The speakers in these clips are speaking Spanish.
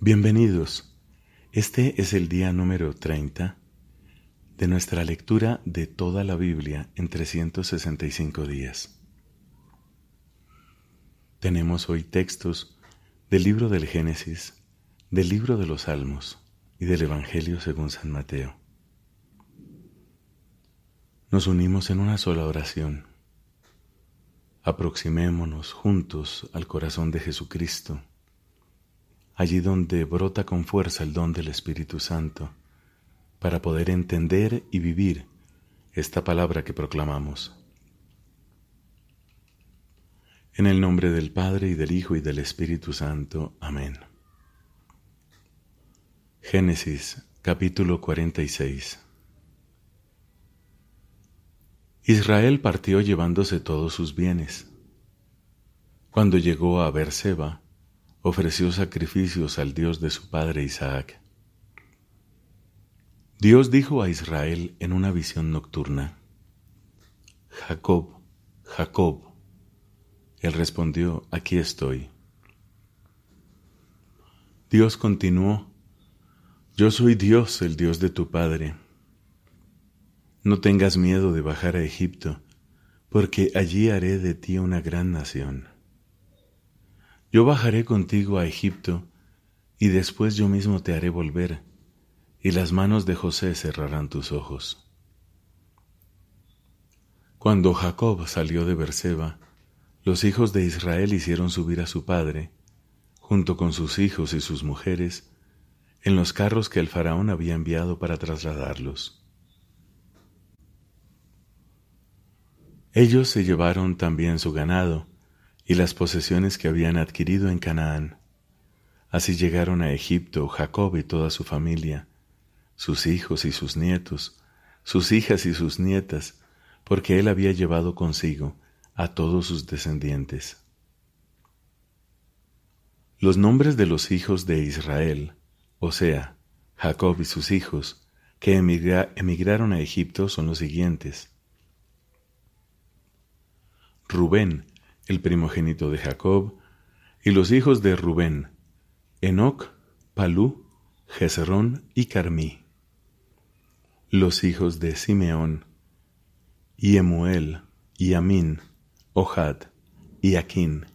Bienvenidos. Este es el día número 30 de nuestra lectura de toda la Biblia en 365 días. Tenemos hoy textos del libro del Génesis, del libro de los Salmos y del Evangelio según San Mateo. Nos unimos en una sola oración. Aproximémonos juntos al corazón de Jesucristo allí donde brota con fuerza el don del Espíritu Santo, para poder entender y vivir esta palabra que proclamamos. En el nombre del Padre y del Hijo y del Espíritu Santo. Amén. Génesis capítulo 46 Israel partió llevándose todos sus bienes. Cuando llegó a Berseba, ofreció sacrificios al Dios de su padre Isaac. Dios dijo a Israel en una visión nocturna, Jacob, Jacob. Él respondió, aquí estoy. Dios continuó, yo soy Dios, el Dios de tu Padre. No tengas miedo de bajar a Egipto, porque allí haré de ti una gran nación. Yo bajaré contigo a Egipto, y después yo mismo te haré volver, y las manos de José cerrarán tus ojos. Cuando Jacob salió de Berseba, los hijos de Israel hicieron subir a su padre, junto con sus hijos y sus mujeres, en los carros que el faraón había enviado para trasladarlos. Ellos se llevaron también su ganado, y las posesiones que habían adquirido en Canaán. Así llegaron a Egipto Jacob y toda su familia, sus hijos y sus nietos, sus hijas y sus nietas, porque él había llevado consigo a todos sus descendientes. Los nombres de los hijos de Israel, o sea, Jacob y sus hijos, que emigraron a Egipto son los siguientes. Rubén, el primogénito de Jacob, y los hijos de Rubén, Enoc, Palú, Jezrón y Carmí. Los hijos de Simeón, Yemuel, Yamin, Ohad, Iaquín,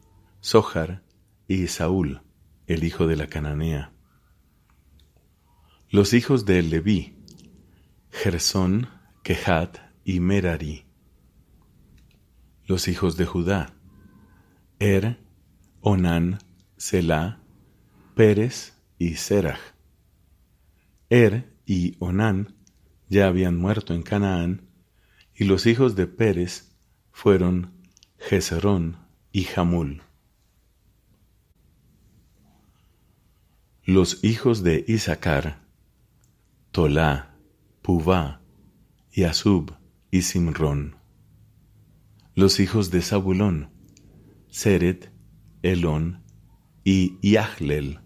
Sohar y Saúl, el hijo de la cananea. Los hijos de Leví, Gersón, Kehat y Merari. Los hijos de Judá, Er, Onán, Selah, Pérez y Serach. Er y Onán ya habían muerto en Canaán, y los hijos de Pérez fueron Jezerón y Jamul. Los hijos de Isaacar, Tolá, Puvá, y Asub y Simrón. Los hijos de Zabulón, Seret, Elón y Yahlel.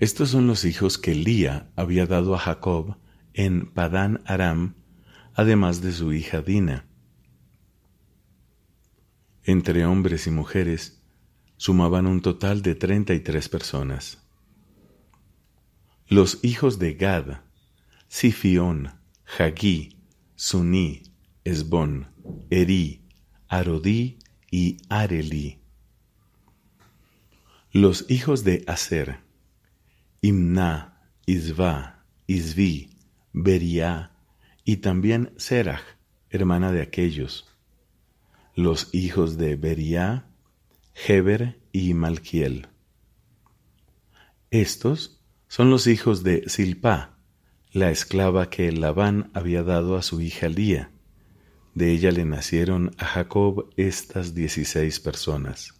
Estos son los hijos que Lía había dado a Jacob en Padán Aram, además de su hija Dina. Entre hombres y mujeres sumaban un total de treinta y tres personas. Los hijos de Gad, Sifión, Hagí, Suní, Esbón, Eri, Arodí y Areli. Los hijos de Aser, Imna, Isva, Isvi, Beria y también Serach, hermana de aquellos. Los hijos de Beria, Heber y Malquiel. Estos son los hijos de Silpa, la esclava que Labán había dado a su hija Lía de ella le nacieron a Jacob estas dieciséis personas.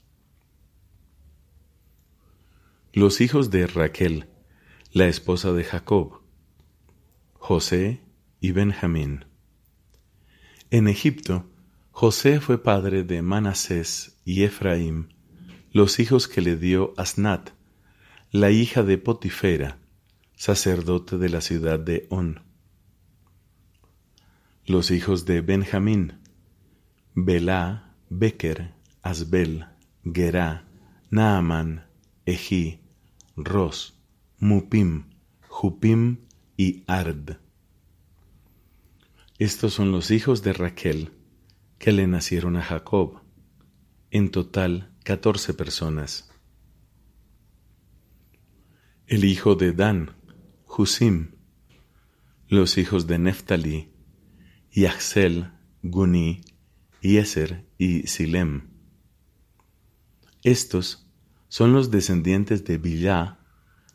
Los hijos de Raquel, la esposa de Jacob, José y Benjamín. En Egipto, José fue padre de Manasés y Efraim, los hijos que le dio Asnat, la hija de Potifera, sacerdote de la ciudad de On. Los hijos de Benjamín, Belá, Beker, Asbel, Gerá, Naaman, Ejí, Ros, Mupim, Jupim y Ard. Estos son los hijos de Raquel que le nacieron a Jacob, en total catorce personas. El hijo de Dan, Husim, los hijos de Yahzel, Guni, Yeser y Silem. Estos son los descendientes de Bilá,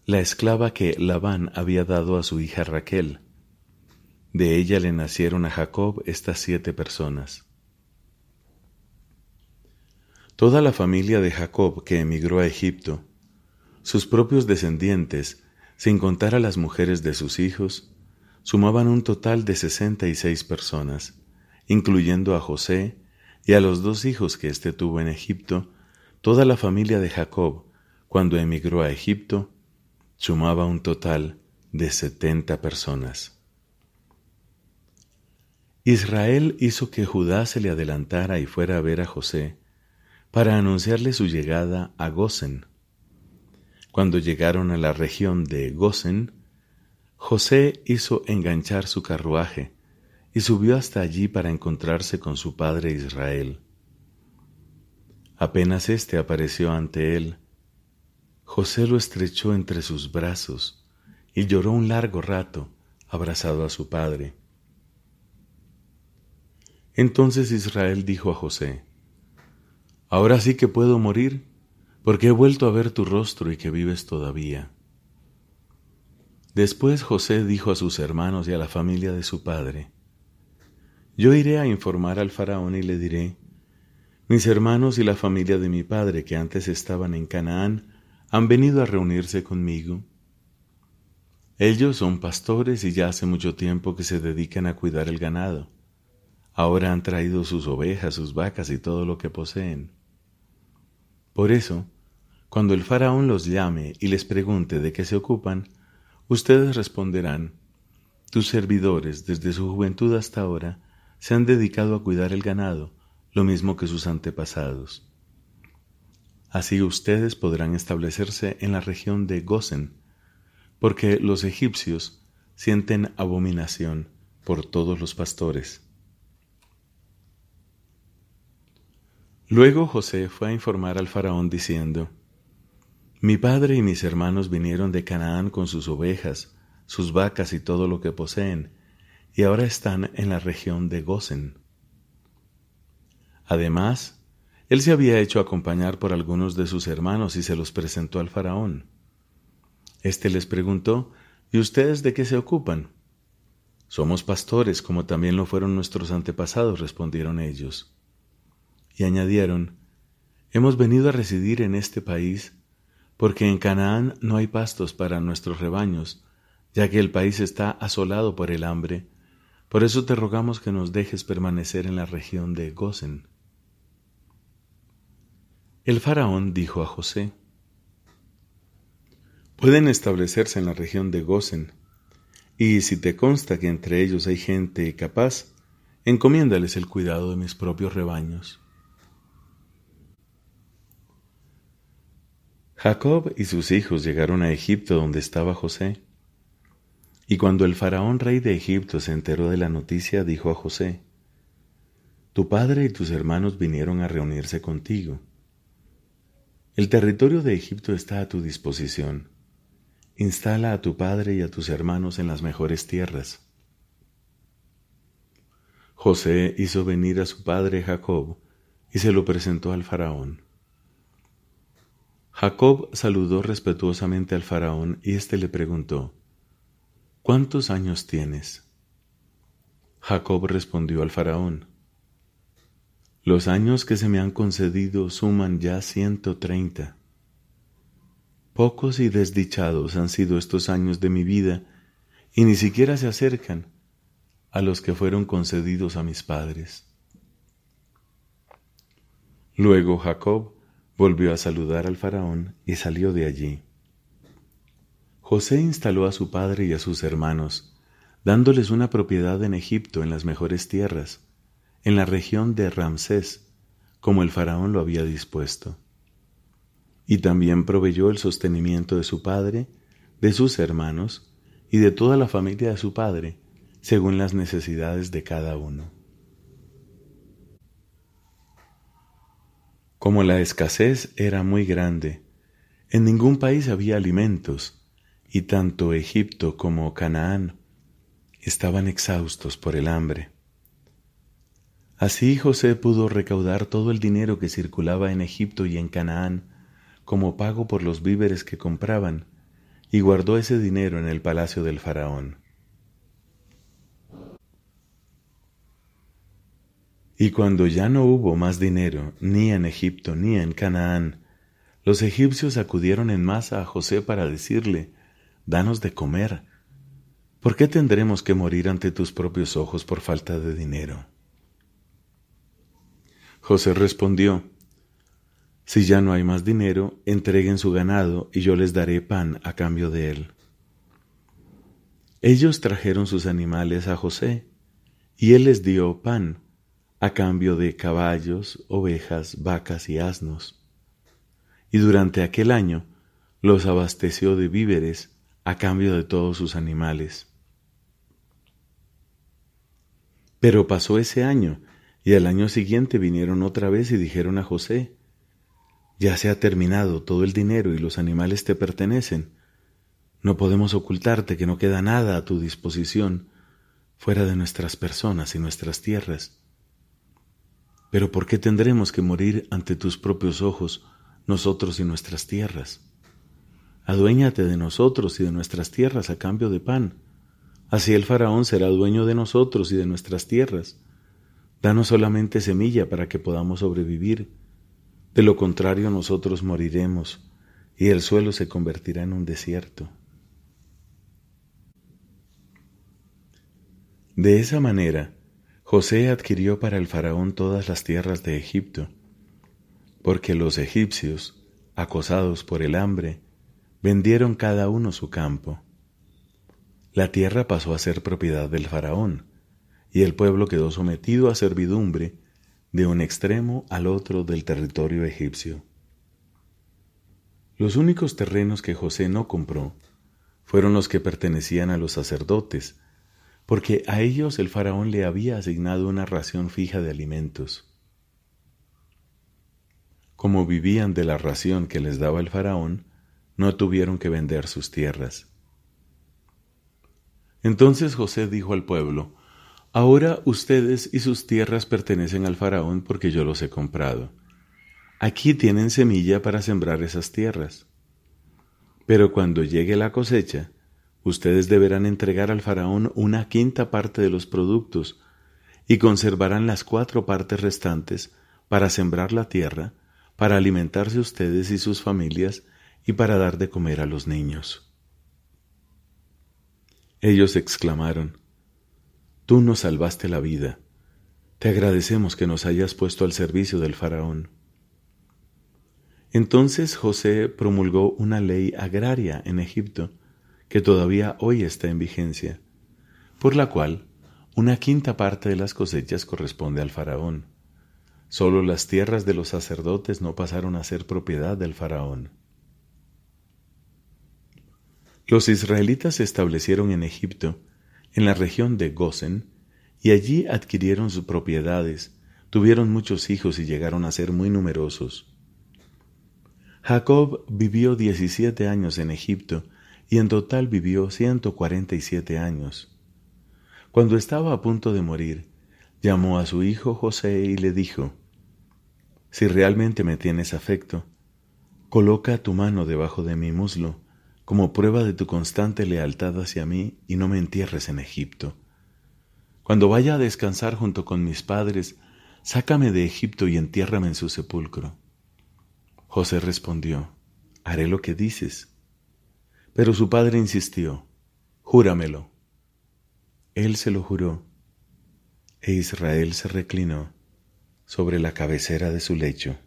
la esclava que Labán había dado a su hija Raquel. De ella le nacieron a Jacob estas siete personas. Toda la familia de Jacob que emigró a Egipto, sus propios descendientes, sin contar a las mujeres de sus hijos, sumaban un total de sesenta y seis personas, incluyendo a José y a los dos hijos que éste tuvo en Egipto, toda la familia de Jacob, cuando emigró a Egipto, sumaba un total de setenta personas. Israel hizo que Judá se le adelantara y fuera a ver a José, para anunciarle su llegada a Gosen. Cuando llegaron a la región de Gosen, José hizo enganchar su carruaje y subió hasta allí para encontrarse con su padre Israel. Apenas éste apareció ante él, José lo estrechó entre sus brazos y lloró un largo rato abrazado a su padre. Entonces Israel dijo a José, Ahora sí que puedo morir, porque he vuelto a ver tu rostro y que vives todavía. Después José dijo a sus hermanos y a la familia de su padre, Yo iré a informar al faraón y le diré, Mis hermanos y la familia de mi padre que antes estaban en Canaán han venido a reunirse conmigo. Ellos son pastores y ya hace mucho tiempo que se dedican a cuidar el ganado. Ahora han traído sus ovejas, sus vacas y todo lo que poseen. Por eso, cuando el faraón los llame y les pregunte de qué se ocupan, ustedes responderán, tus servidores desde su juventud hasta ahora se han dedicado a cuidar el ganado, lo mismo que sus antepasados. Así ustedes podrán establecerse en la región de Gosen, porque los egipcios sienten abominación por todos los pastores. Luego José fue a informar al faraón diciendo, Mi padre y mis hermanos vinieron de Canaán con sus ovejas, sus vacas y todo lo que poseen, y ahora están en la región de Gosen. Además, él se había hecho acompañar por algunos de sus hermanos y se los presentó al faraón. Este les preguntó, ¿Y ustedes de qué se ocupan? Somos pastores, como también lo fueron nuestros antepasados, respondieron ellos y añadieron, Hemos venido a residir en este país porque en Canaán no hay pastos para nuestros rebaños, ya que el país está asolado por el hambre. Por eso te rogamos que nos dejes permanecer en la región de Gosen. El faraón dijo a José, Pueden establecerse en la región de Gosen, y si te consta que entre ellos hay gente capaz, encomiéndales el cuidado de mis propios rebaños. Jacob y sus hijos llegaron a Egipto donde estaba José. Y cuando el faraón rey de Egipto se enteró de la noticia, dijo a José, Tu padre y tus hermanos vinieron a reunirse contigo. El territorio de Egipto está a tu disposición. Instala a tu padre y a tus hermanos en las mejores tierras. José hizo venir a su padre Jacob y se lo presentó al faraón. Jacob saludó respetuosamente al faraón y éste le preguntó, ¿Cuántos años tienes? Jacob respondió al faraón, Los años que se me han concedido suman ya ciento treinta. Pocos y desdichados han sido estos años de mi vida y ni siquiera se acercan a los que fueron concedidos a mis padres. Luego Jacob Volvió a saludar al faraón y salió de allí. José instaló a su padre y a sus hermanos, dándoles una propiedad en Egipto en las mejores tierras, en la región de Ramsés, como el faraón lo había dispuesto. y también proveyó el sostenimiento de su padre, de sus hermanos y de toda la familia de su padre, según las necesidades de cada uno. Como la escasez era muy grande, en ningún país había alimentos, y tanto Egipto como Canaán estaban exhaustos por el hambre. Así José pudo recaudar todo el dinero que circulaba en Egipto y en Canaán como pago por los víveres que compraban, y guardó ese dinero en el palacio del faraón. Y cuando ya no hubo más dinero, ni en Egipto ni en Canaán, los egipcios acudieron en masa a José para decirle, Danos de comer. ¿Por qué tendremos que morir ante tus propios ojos por falta de dinero? José respondió, Si ya no hay más dinero, entreguen su ganado y yo les daré pan a cambio de él. Ellos trajeron sus animales a José, y él les dio pan a cambio de caballos, ovejas, vacas y asnos. Y durante aquel año los abasteció de víveres a cambio de todos sus animales. Pero pasó ese año, y al año siguiente vinieron otra vez y dijeron a José, Ya se ha terminado todo el dinero y los animales te pertenecen. No podemos ocultarte que no queda nada a tu disposición fuera de nuestras personas y nuestras tierras. Pero ¿por qué tendremos que morir ante tus propios ojos, nosotros y nuestras tierras? Aduéñate de nosotros y de nuestras tierras a cambio de pan. Así el faraón será dueño de nosotros y de nuestras tierras. Danos solamente semilla para que podamos sobrevivir. De lo contrario nosotros moriremos y el suelo se convertirá en un desierto. De esa manera, José adquirió para el faraón todas las tierras de Egipto, porque los egipcios, acosados por el hambre, vendieron cada uno su campo. La tierra pasó a ser propiedad del faraón, y el pueblo quedó sometido a servidumbre de un extremo al otro del territorio egipcio. Los únicos terrenos que José no compró fueron los que pertenecían a los sacerdotes, porque a ellos el faraón le había asignado una ración fija de alimentos. Como vivían de la ración que les daba el faraón, no tuvieron que vender sus tierras. Entonces José dijo al pueblo, Ahora ustedes y sus tierras pertenecen al faraón porque yo los he comprado. Aquí tienen semilla para sembrar esas tierras. Pero cuando llegue la cosecha, Ustedes deberán entregar al faraón una quinta parte de los productos y conservarán las cuatro partes restantes para sembrar la tierra, para alimentarse ustedes y sus familias y para dar de comer a los niños. Ellos exclamaron, Tú nos salvaste la vida, te agradecemos que nos hayas puesto al servicio del faraón. Entonces José promulgó una ley agraria en Egipto, que todavía hoy está en vigencia, por la cual una quinta parte de las cosechas corresponde al faraón. Solo las tierras de los sacerdotes no pasaron a ser propiedad del faraón. Los israelitas se establecieron en Egipto, en la región de Gosen, y allí adquirieron sus propiedades, tuvieron muchos hijos y llegaron a ser muy numerosos. Jacob vivió diecisiete años en Egipto y en total vivió 147 años. Cuando estaba a punto de morir, llamó a su hijo José y le dijo, Si realmente me tienes afecto, coloca tu mano debajo de mi muslo, como prueba de tu constante lealtad hacia mí, y no me entierres en Egipto. Cuando vaya a descansar junto con mis padres, sácame de Egipto y entiérrame en su sepulcro. José respondió, Haré lo que dices. Pero su padre insistió, Júramelo. Él se lo juró, e Israel se reclinó sobre la cabecera de su lecho.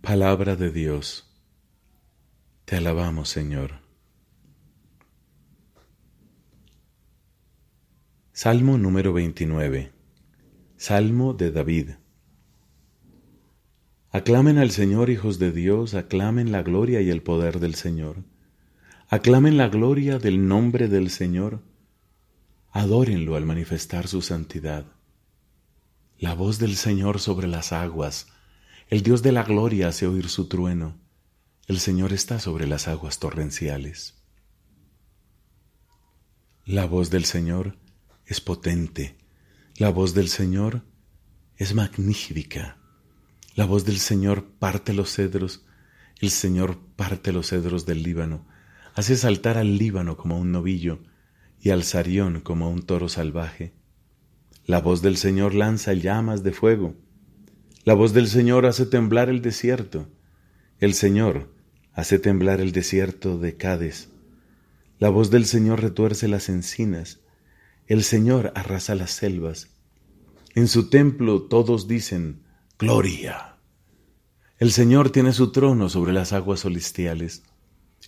Palabra de Dios. Te alabamos, Señor. Salmo número 29. Salmo de David. Aclamen al Señor, hijos de Dios, aclamen la gloria y el poder del Señor. Aclamen la gloria del nombre del Señor. Adórenlo al manifestar su santidad. La voz del Señor sobre las aguas. El Dios de la gloria hace oír su trueno. El Señor está sobre las aguas torrenciales. La voz del Señor es potente. La voz del Señor es magnífica. La voz del Señor parte los cedros. El Señor parte los cedros del Líbano. Hace saltar al Líbano como un novillo y al Sarión como un toro salvaje. La voz del Señor lanza llamas de fuego. La voz del Señor hace temblar el desierto. El Señor hace temblar el desierto de Cades. La voz del Señor retuerce las encinas. El Señor arrasa las selvas. En su templo todos dicen, Gloria. El Señor tiene su trono sobre las aguas celestiales.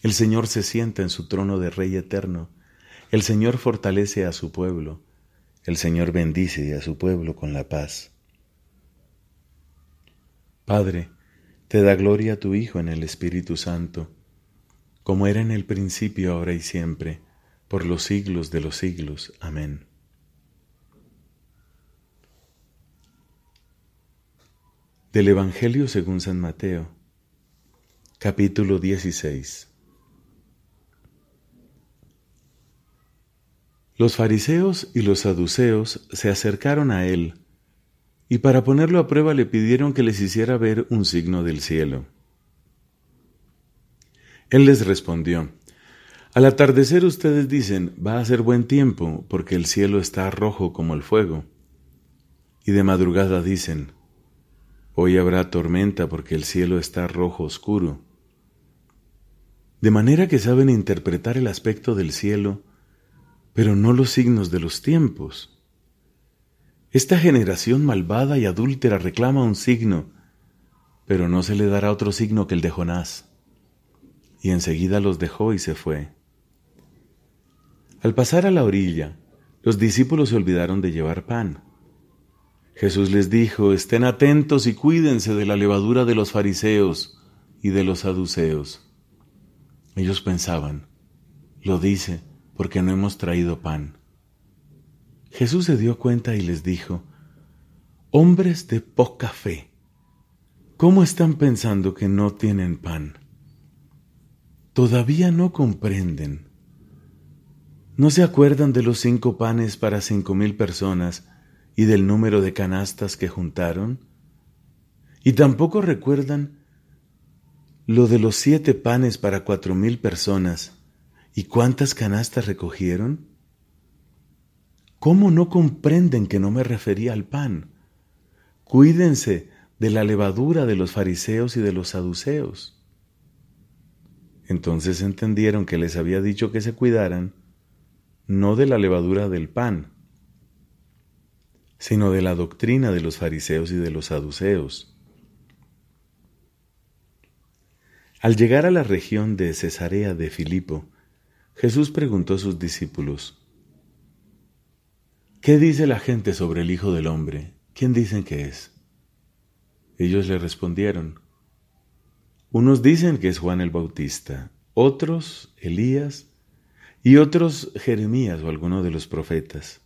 El Señor se sienta en su trono de Rey eterno. El Señor fortalece a su pueblo. El Señor bendice a su pueblo con la paz. Padre, te da gloria a tu Hijo en el Espíritu Santo, como era en el principio, ahora y siempre, por los siglos de los siglos. Amén. Del Evangelio según San Mateo, capítulo 16. Los fariseos y los saduceos se acercaron a él y para ponerlo a prueba le pidieron que les hiciera ver un signo del cielo. Él les respondió, Al atardecer ustedes dicen, va a ser buen tiempo porque el cielo está rojo como el fuego. Y de madrugada dicen, Hoy habrá tormenta porque el cielo está rojo oscuro. De manera que saben interpretar el aspecto del cielo, pero no los signos de los tiempos. Esta generación malvada y adúltera reclama un signo, pero no se le dará otro signo que el de Jonás. Y enseguida los dejó y se fue. Al pasar a la orilla, los discípulos se olvidaron de llevar pan. Jesús les dijo, estén atentos y cuídense de la levadura de los fariseos y de los saduceos. Ellos pensaban, lo dice porque no hemos traído pan. Jesús se dio cuenta y les dijo, hombres de poca fe, ¿cómo están pensando que no tienen pan? Todavía no comprenden. ¿No se acuerdan de los cinco panes para cinco mil personas? Y del número de canastas que juntaron? ¿Y tampoco recuerdan lo de los siete panes para cuatro mil personas y cuántas canastas recogieron? ¿Cómo no comprenden que no me refería al pan? Cuídense de la levadura de los fariseos y de los saduceos. Entonces entendieron que les había dicho que se cuidaran no de la levadura del pan, sino de la doctrina de los fariseos y de los saduceos. Al llegar a la región de Cesarea de Filipo, Jesús preguntó a sus discípulos, ¿Qué dice la gente sobre el Hijo del Hombre? ¿Quién dicen que es? Ellos le respondieron, unos dicen que es Juan el Bautista, otros Elías y otros Jeremías o alguno de los profetas.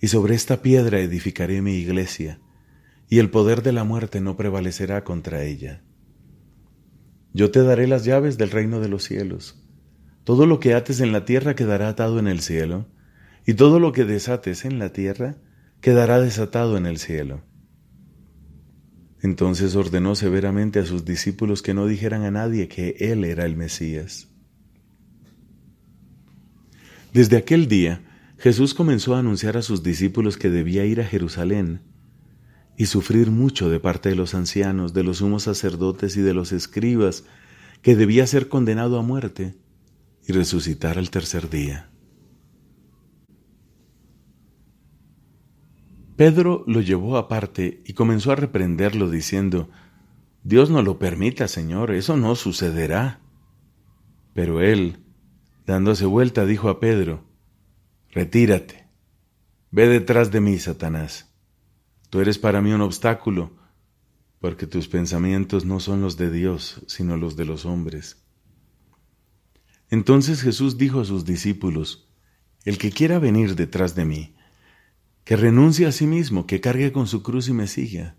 y sobre esta piedra edificaré mi iglesia, y el poder de la muerte no prevalecerá contra ella. Yo te daré las llaves del reino de los cielos. Todo lo que ates en la tierra quedará atado en el cielo, y todo lo que desates en la tierra quedará desatado en el cielo. Entonces ordenó severamente a sus discípulos que no dijeran a nadie que Él era el Mesías. Desde aquel día, Jesús comenzó a anunciar a sus discípulos que debía ir a Jerusalén y sufrir mucho de parte de los ancianos, de los sumos sacerdotes y de los escribas, que debía ser condenado a muerte y resucitar al tercer día. Pedro lo llevó aparte y comenzó a reprenderlo diciendo, Dios no lo permita, Señor, eso no sucederá. Pero él, dándose vuelta, dijo a Pedro, Retírate, ve detrás de mí, Satanás. Tú eres para mí un obstáculo, porque tus pensamientos no son los de Dios, sino los de los hombres. Entonces Jesús dijo a sus discípulos, El que quiera venir detrás de mí, que renuncie a sí mismo, que cargue con su cruz y me siga.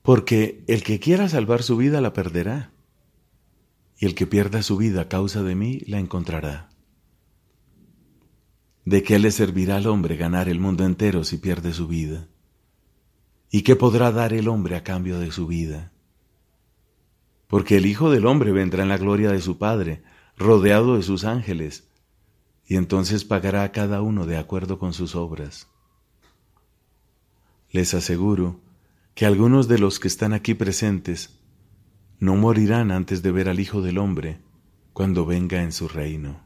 Porque el que quiera salvar su vida la perderá, y el que pierda su vida a causa de mí la encontrará. ¿De qué le servirá al hombre ganar el mundo entero si pierde su vida? ¿Y qué podrá dar el hombre a cambio de su vida? Porque el Hijo del Hombre vendrá en la gloria de su Padre, rodeado de sus ángeles, y entonces pagará a cada uno de acuerdo con sus obras. Les aseguro que algunos de los que están aquí presentes no morirán antes de ver al Hijo del Hombre cuando venga en su reino.